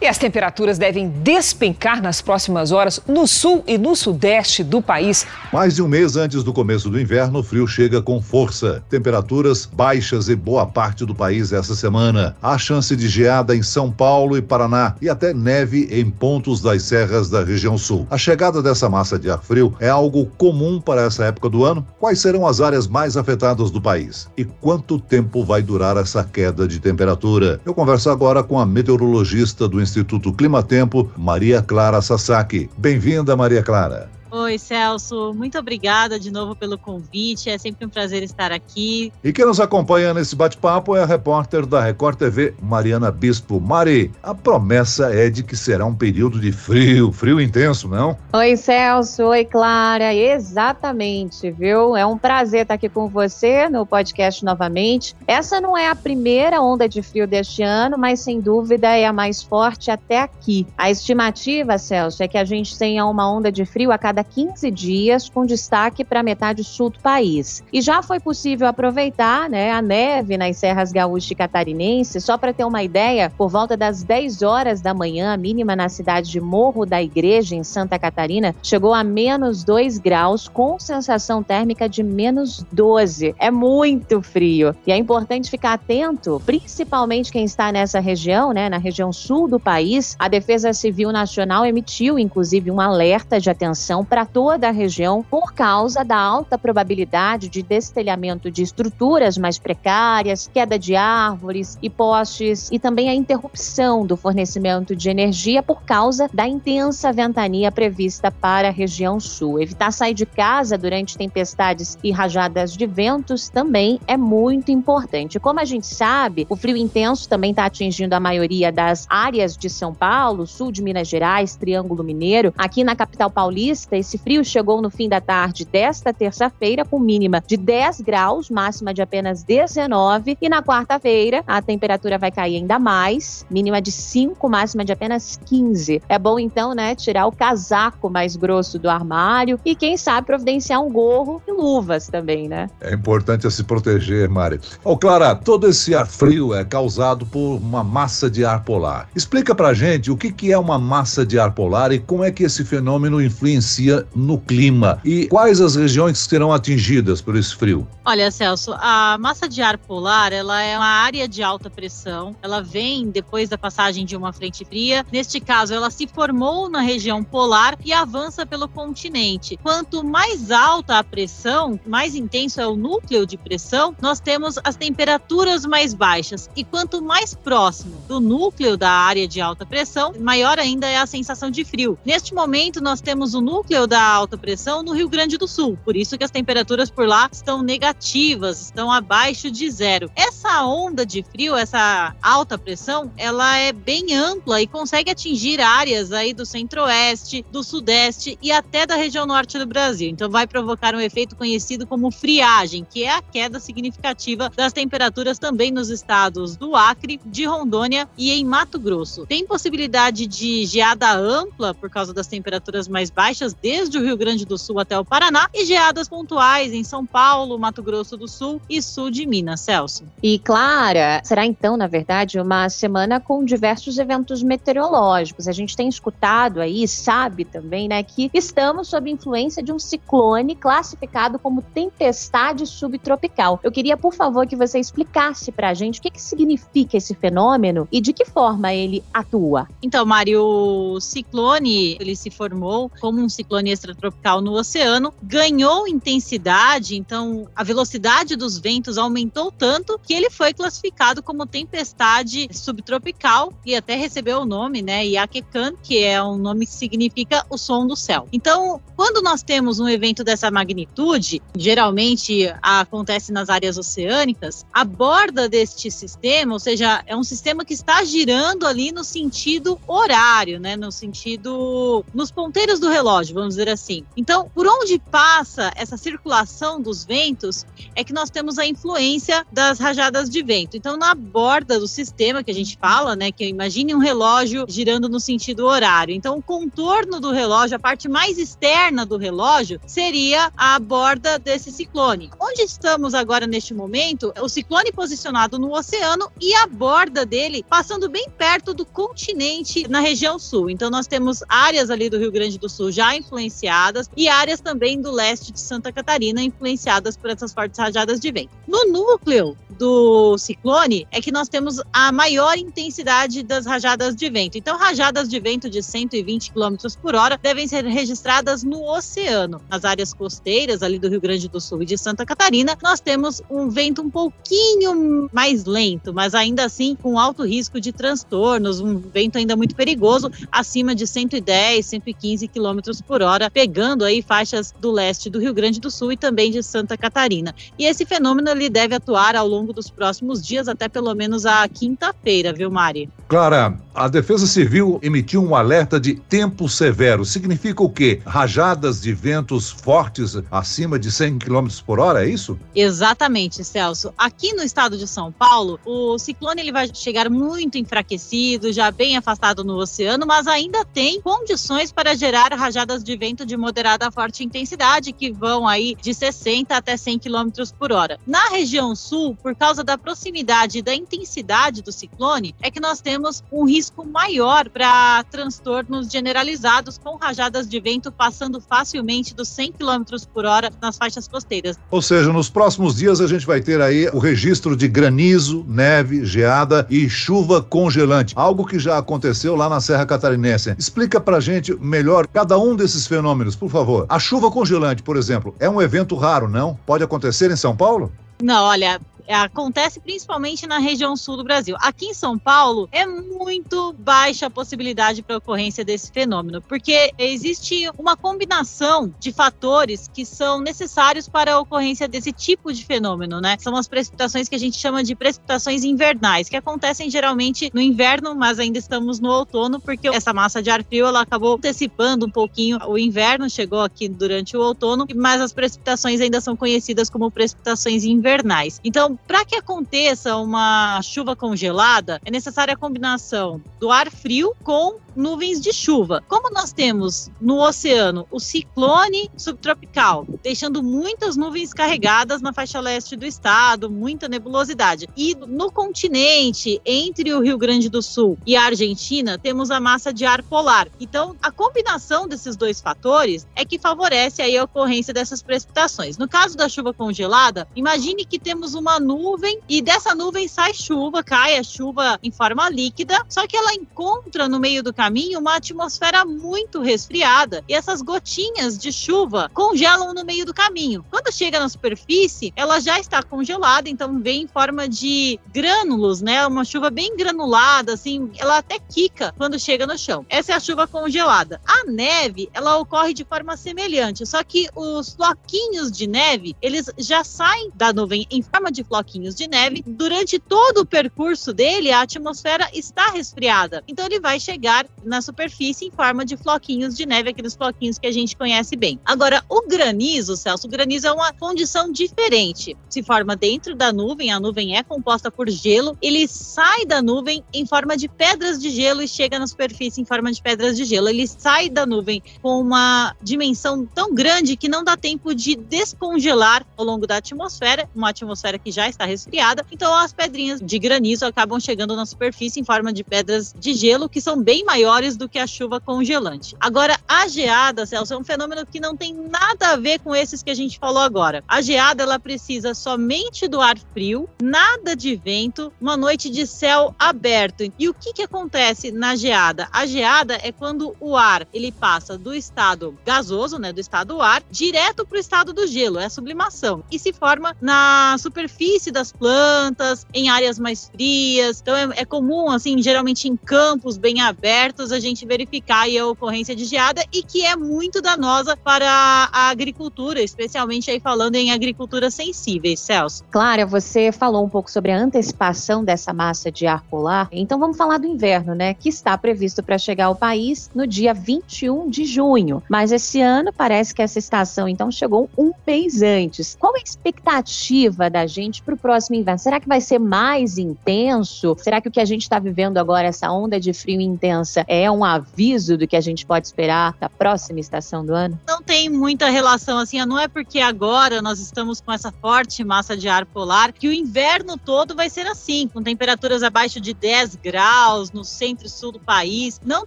E as temperaturas devem despencar nas próximas horas no sul e no sudeste do país. Mais de um mês antes do começo do inverno, o frio chega com força. Temperaturas baixas em boa parte do país essa semana. Há chance de geada em São Paulo e Paraná e até neve em pontos das serras da região sul. A chegada dessa massa de ar frio é algo comum para essa época do ano? Quais serão as áreas mais afetadas do país? E quanto tempo vai durar essa queda de temperatura? Eu converso agora com a meteorologista do Instituto Climatempo, Maria Clara Sasaki. Bem-vinda, Maria Clara. Oi, Celso. Muito obrigada de novo pelo convite. É sempre um prazer estar aqui. E quem nos acompanha nesse bate-papo é a repórter da Record TV, Mariana Bispo. Mari, a promessa é de que será um período de frio, frio intenso, não? Oi, Celso. Oi, Clara. Exatamente, viu? É um prazer estar aqui com você no podcast novamente. Essa não é a primeira onda de frio deste ano, mas sem dúvida é a mais forte até aqui. A estimativa, Celso, é que a gente tenha uma onda de frio a cada cada 15 dias, com destaque para a metade sul do país. E já foi possível aproveitar né, a neve nas serras gaúchas e catarinenses, só para ter uma ideia, por volta das 10 horas da manhã, a mínima na cidade de Morro da Igreja, em Santa Catarina, chegou a menos 2 graus, com sensação térmica de menos 12. É muito frio. E é importante ficar atento, principalmente quem está nessa região, né, na região sul do país. A Defesa Civil Nacional emitiu, inclusive, um alerta de atenção para toda a região por causa da alta probabilidade de destelhamento de estruturas mais precárias, queda de árvores e postes e também a interrupção do fornecimento de energia por causa da intensa ventania prevista para a região sul. Evitar sair de casa durante tempestades e rajadas de ventos também é muito importante. Como a gente sabe, o frio intenso também está atingindo a maioria das áreas de São Paulo, sul de Minas Gerais, Triângulo Mineiro. Aqui na capital paulista, esse frio chegou no fim da tarde desta terça-feira, com mínima de 10 graus, máxima de apenas 19. E na quarta-feira, a temperatura vai cair ainda mais, mínima de 5, máxima de apenas 15. É bom, então, né, tirar o casaco mais grosso do armário e, quem sabe, providenciar um gorro e luvas também, né? É importante se proteger, Mari. Ô, oh, Clara, todo esse ar frio é causado por uma massa de ar polar. Explica pra gente o que, que é uma massa de ar polar e como é que esse fenômeno influencia influencia no clima. E quais as regiões que serão atingidas por esse frio? Olha, Celso, a massa de ar polar, ela é uma área de alta pressão. Ela vem depois da passagem de uma frente fria. Neste caso, ela se formou na região polar e avança pelo continente. Quanto mais alta a pressão, mais intenso é o núcleo de pressão, nós temos as temperaturas mais baixas. E quanto mais próximo do núcleo da área de alta pressão, maior ainda é a sensação de frio. Neste momento, nós temos o núcleo núcleo da alta pressão no Rio Grande do Sul. Por isso que as temperaturas por lá estão negativas, estão abaixo de zero. Essa onda de frio, essa alta pressão, ela é bem ampla e consegue atingir áreas aí do centro-oeste, do sudeste e até da região norte do Brasil. Então vai provocar um efeito conhecido como friagem, que é a queda significativa das temperaturas também nos estados do Acre, de Rondônia e em Mato Grosso. Tem possibilidade de geada ampla por causa das temperaturas mais baixas desde o Rio Grande do Sul até o Paraná e geadas pontuais em São Paulo, Mato Grosso do Sul e sul de Minas, Celso. E Clara, será então, na verdade, uma semana com diversos eventos meteorológicos. A gente tem escutado aí, sabe também, né, que estamos sob influência de um ciclone classificado como tempestade subtropical. Eu queria, por favor, que você explicasse pra gente o que, que significa esse fenômeno e de que forma ele atua. Então, Mário, o ciclone, ele se formou como um ciclone ciclone extratropical no oceano, ganhou intensidade, então a velocidade dos ventos aumentou tanto que ele foi classificado como tempestade subtropical e até recebeu o nome, né, Iaquecan, que é um nome que significa o som do céu. Então, quando nós temos um evento dessa magnitude, geralmente acontece nas áreas oceânicas, a borda deste sistema, ou seja, é um sistema que está girando ali no sentido horário, né, no sentido nos ponteiros do relógio, vamos dizer assim. Então, por onde passa essa circulação dos ventos é que nós temos a influência das rajadas de vento. Então, na borda do sistema que a gente fala, né, que imagine um relógio girando no sentido horário. Então, o contorno do relógio, a parte mais externa do relógio, seria a borda desse ciclone. Onde estamos agora neste momento? O ciclone posicionado no oceano e a borda dele passando bem perto do continente na região sul. Então, nós temos áreas ali do Rio Grande do Sul já influenciadas e áreas também do leste de Santa Catarina influenciadas por essas fortes rajadas de vento. No núcleo do ciclone é que nós temos a maior intensidade das rajadas de vento. Então, rajadas de vento de 120 km por hora devem ser registradas no oceano. Nas áreas costeiras, ali do Rio Grande do Sul e de Santa Catarina, nós temos um vento um pouquinho mais lento, mas ainda assim com alto risco de transtornos, um vento ainda muito perigoso, acima de 110, 115 km por hora, pegando aí faixas do leste do Rio Grande do Sul e também de Santa Catarina. E esse fenômeno ele deve atuar ao longo dos próximos dias, até pelo menos a quinta-feira, viu, Mari? Clara, a Defesa Civil emitiu um alerta de tempo severo. Significa o quê? Rajadas de ventos fortes acima de 100 km por hora, é isso? Exatamente, Celso. Aqui no estado de São Paulo, o ciclone ele vai chegar muito enfraquecido, já bem afastado no oceano, mas ainda tem condições para gerar rajadas de vento de moderada a forte intensidade, que vão aí de 60 até 100 km por hora. Na região sul, por causa da proximidade e da intensidade do ciclone, é que nós temos um risco maior para transtornos generalizados com rajadas de vento passando facilmente dos 100 km por hora nas faixas costeiras. Ou seja, nos próximos dias a gente vai ter aí o registro de granizo, neve, geada e chuva congelante, algo que já aconteceu lá na Serra Catarinense. Explica pra gente melhor cada um desses fenômenos, por favor. A chuva congelante, por exemplo, é um evento raro, não? Pode acontecer em São Paulo? Não, olha, acontece principalmente na região sul do Brasil. Aqui em São Paulo é muito baixa a possibilidade para ocorrência desse fenômeno, porque existe uma combinação de fatores que são necessários para a ocorrência desse tipo de fenômeno, né? São as precipitações que a gente chama de precipitações invernais, que acontecem geralmente no inverno, mas ainda estamos no outono, porque essa massa de ar frio ela acabou antecipando um pouquinho o inverno, chegou aqui durante o outono, mas as precipitações ainda são conhecidas como precipitações invernais. Então, para que aconteça uma chuva congelada, é necessária a combinação do ar frio com nuvens de chuva. Como nós temos no oceano o ciclone subtropical, deixando muitas nuvens carregadas na faixa leste do estado, muita nebulosidade. E no continente, entre o Rio Grande do Sul e a Argentina, temos a massa de ar polar. Então, a combinação desses dois fatores é que favorece aí a ocorrência dessas precipitações. No caso da chuva congelada, imagine que temos uma nuvem e dessa nuvem sai chuva, cai a chuva em forma líquida, só que ela encontra no meio do caminho uma atmosfera muito resfriada e essas gotinhas de chuva congelam no meio do caminho. Quando chega na superfície, ela já está congelada, então vem em forma de grânulos, né? Uma chuva bem granulada, assim, ela até quica quando chega no chão. Essa é a chuva congelada. A neve, ela ocorre de forma semelhante, só que os floquinhos de neve, eles já saem da nuvem em forma de floquinhos de neve. Durante todo o percurso dele, a atmosfera está resfriada. Então ele vai chegar na superfície em forma de floquinhos de neve, aqueles floquinhos que a gente conhece bem. Agora, o granizo, Celso, o granizo é uma condição diferente. Se forma dentro da nuvem, a nuvem é composta por gelo, ele sai da nuvem em forma de pedras de gelo e chega na superfície em forma de pedras de gelo. Ele sai da nuvem com uma dimensão tão grande que não dá tempo de descongelar ao longo da atmosfera, uma atmosfera que já está resfriada. Então, as pedrinhas de granizo acabam chegando na superfície em forma de pedras de gelo que são bem maiores do que a chuva congelante. Agora, a geada, Celso, é um fenômeno que não tem nada a ver com esses que a gente falou agora. A geada, ela precisa somente do ar frio, nada de vento, uma noite de céu aberto. E o que, que acontece na geada? A geada é quando o ar ele passa do estado gasoso, né, do estado do ar, direto para o estado do gelo, é a sublimação, e se forma na superfície superfície das plantas, em áreas mais frias. Então é, é comum, assim, geralmente em campos bem abertos, a gente verificar a ocorrência de geada e que é muito danosa para a agricultura, especialmente aí falando em agricultura sensíveis, Celso. Clara, você falou um pouco sobre a antecipação dessa massa de ar polar. Então vamos falar do inverno, né? Que está previsto para chegar ao país no dia 21 de junho. Mas esse ano parece que essa estação então chegou um mês antes. Qual a expectativa da gente para o próximo inverno? Será que vai ser mais intenso? Será que o que a gente está vivendo agora, essa onda de frio intensa, é um aviso do que a gente pode esperar da próxima estação do ano? Não tem muita relação assim, não é porque agora nós estamos com essa forte massa de ar polar que o inverno todo vai ser assim, com temperaturas abaixo de 10 graus no centro e sul do país. Não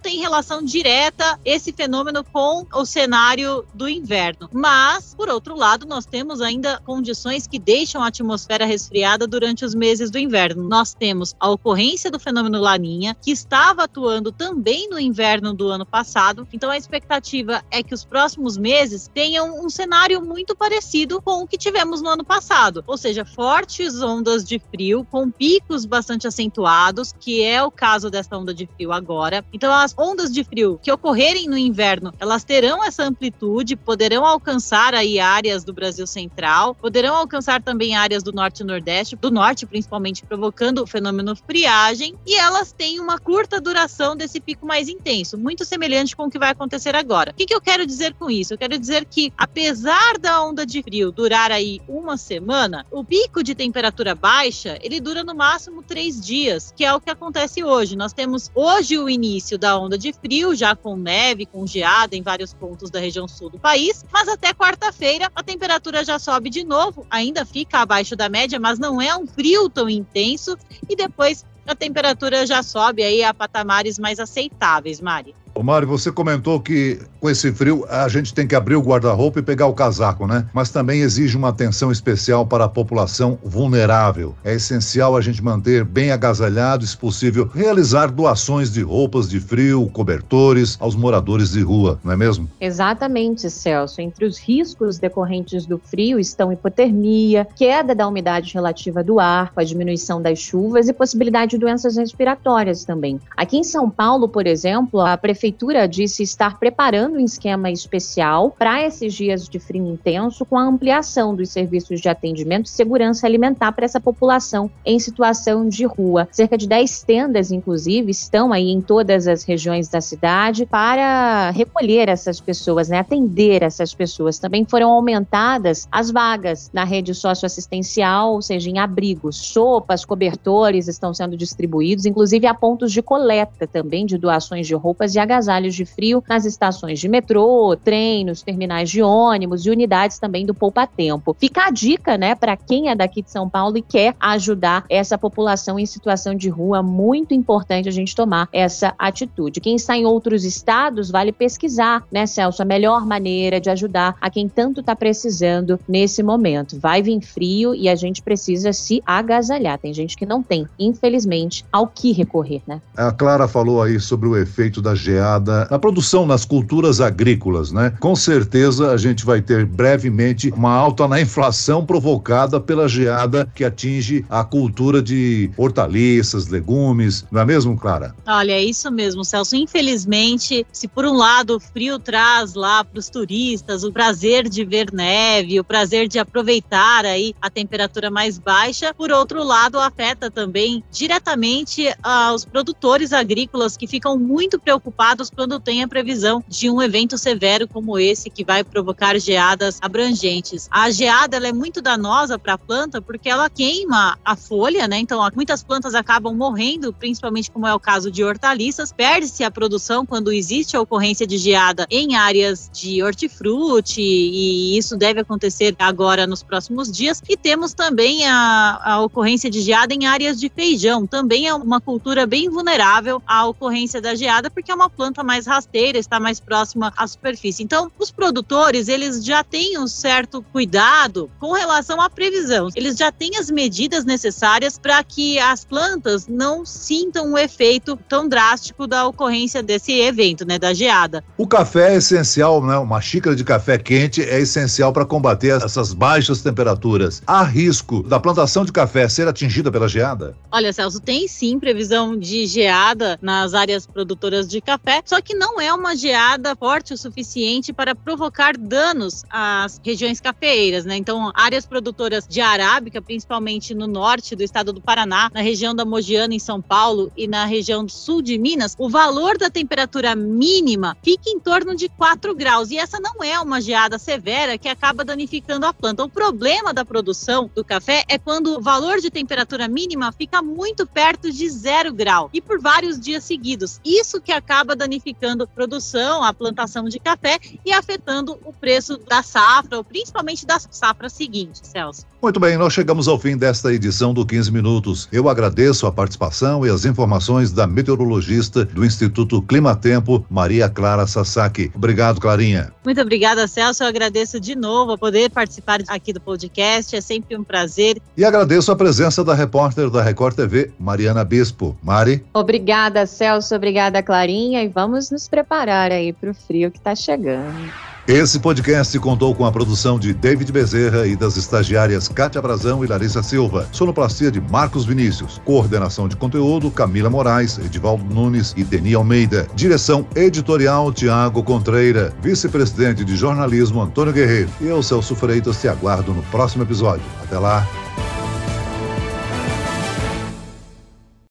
tem relação direta esse fenômeno com o cenário do inverno. Mas, por outro lado, nós temos ainda condições que deixam a atmosfera resfriada durante os meses do inverno. Nós temos a ocorrência do fenômeno Laninha, que estava atuando também no inverno do ano passado. Então, a expectativa é que os próximos meses tenham um cenário muito parecido com o que tivemos no ano passado, ou seja, fortes ondas de frio com picos bastante acentuados, que é o caso dessa onda de frio agora. Então, as ondas de frio que ocorrerem no inverno, elas terão essa amplitude, poderão alcançar aí áreas do Brasil central, poderão alcançar também áreas do norte e nordeste, do norte principalmente, provocando o fenômeno friagem, e elas têm uma curta duração desse pico mais intenso, muito semelhante com o que vai acontecer agora. O que, que eu quero dizer com isso? Eu quero dizer que, apesar da onda de frio durar aí uma semana, o pico de temperatura baixa, ele dura no máximo três dias, que é o que acontece hoje. Nós temos hoje o início da onda de frio, já com neve, com geada em vários pontos da região sul do país, mas até quarta-feira a temperatura já sobe de novo, ainda fica abaixo da média, mas não é um frio tão intenso, e depois a temperatura já sobe aí a patamares mais aceitáveis, Mari. Mário, você comentou que com esse frio a gente tem que abrir o guarda-roupa e pegar o casaco, né? Mas também exige uma atenção especial para a população vulnerável. É essencial a gente manter bem agasalhado, se possível, realizar doações de roupas de frio, cobertores aos moradores de rua, não é mesmo? Exatamente, Celso. Entre os riscos decorrentes do frio estão hipotermia, queda da umidade relativa do ar, com a diminuição das chuvas e possibilidade de doenças respiratórias também. Aqui em São Paulo, por exemplo, a prefeitura prefeitura disse estar preparando um esquema especial para esses dias de frio intenso, com a ampliação dos serviços de atendimento e segurança alimentar para essa população em situação de rua. Cerca de 10 tendas, inclusive, estão aí em todas as regiões da cidade para recolher essas pessoas, né, atender essas pessoas. Também foram aumentadas as vagas na rede socioassistencial, ou seja, em abrigos, sopas, cobertores estão sendo distribuídos, inclusive há pontos de coleta também de doações de roupas e agasalhos de frio nas estações de metrô, trem, nos terminais de ônibus e unidades também do Poupa Tempo. Fica a dica, né, para quem é daqui de São Paulo e quer ajudar essa população em situação de rua, muito importante a gente tomar essa atitude. Quem está em outros estados, vale pesquisar, né, Celso, a melhor maneira de ajudar a quem tanto está precisando nesse momento. Vai vir frio e a gente precisa se agasalhar. Tem gente que não tem, infelizmente, ao que recorrer, né? A Clara falou aí sobre o efeito da geada na produção, nas culturas agrícolas, né? Com certeza a gente vai ter brevemente uma alta na inflação provocada pela geada que atinge a cultura de hortaliças, legumes, não é mesmo, Clara? Olha, é isso mesmo, Celso. Infelizmente, se por um lado o frio traz lá para os turistas o prazer de ver neve, o prazer de aproveitar aí a temperatura mais baixa, por outro lado afeta também diretamente aos produtores agrícolas que ficam muito preocupados preocupados quando tem a previsão de um evento severo como esse que vai provocar geadas abrangentes. A geada é muito danosa para a planta porque ela queima a folha, né? Então, muitas plantas acabam morrendo, principalmente como é o caso de hortaliças. Perde-se a produção quando existe a ocorrência de geada em áreas de hortifruti e isso deve acontecer agora nos próximos dias. E temos também a, a ocorrência de geada em áreas de feijão. Também é uma cultura bem vulnerável à ocorrência da geada porque é uma uma planta mais rasteira, está mais próxima à superfície. Então, os produtores, eles já têm um certo cuidado com relação à previsão. Eles já têm as medidas necessárias para que as plantas não sintam o efeito tão drástico da ocorrência desse evento, né, da geada. O café é essencial, né? Uma xícara de café quente é essencial para combater essas baixas temperaturas. Há risco da plantação de café ser atingida pela geada? Olha, Celso, tem sim previsão de geada nas áreas produtoras de café, só que não é uma geada forte o suficiente para provocar danos às regiões cafeeiras, né? Então, áreas produtoras de arábica, principalmente no norte do estado do Paraná, na região da Mogiana, em São Paulo, e na região sul de Minas, o valor da temperatura mínima fica em torno de 4 graus. E essa não é uma geada severa que acaba danificando a planta. O problema da produção do café é quando o valor de temperatura mínima fica muito perto de zero grau e por vários dias seguidos. Isso que acaba danificando a produção, a plantação de café e afetando o preço da safra, ou principalmente da safra seguinte, Celso. Muito bem, nós chegamos ao fim desta edição do 15 Minutos. Eu agradeço a participação e as informações da meteorologista do Instituto Climatempo, Maria Clara Sasaki. Obrigado, Clarinha. Muito obrigada, Celso. Eu agradeço de novo a poder participar aqui do podcast. É sempre um prazer. E agradeço a presença da repórter da Record TV, Mariana Bispo. Mari. Obrigada, Celso. Obrigada, Clarinha. E vamos nos preparar aí para o frio que está chegando. Esse podcast contou com a produção de David Bezerra e das estagiárias Kátia Brazão e Larissa Silva, sonoplastia de Marcos Vinícius, coordenação de conteúdo Camila Moraes, Edivaldo Nunes e Deni Almeida, direção editorial Tiago Contreira, vice-presidente de jornalismo Antônio Guerreiro. Eu, Celso Freitas, te aguardo no próximo episódio. Até lá!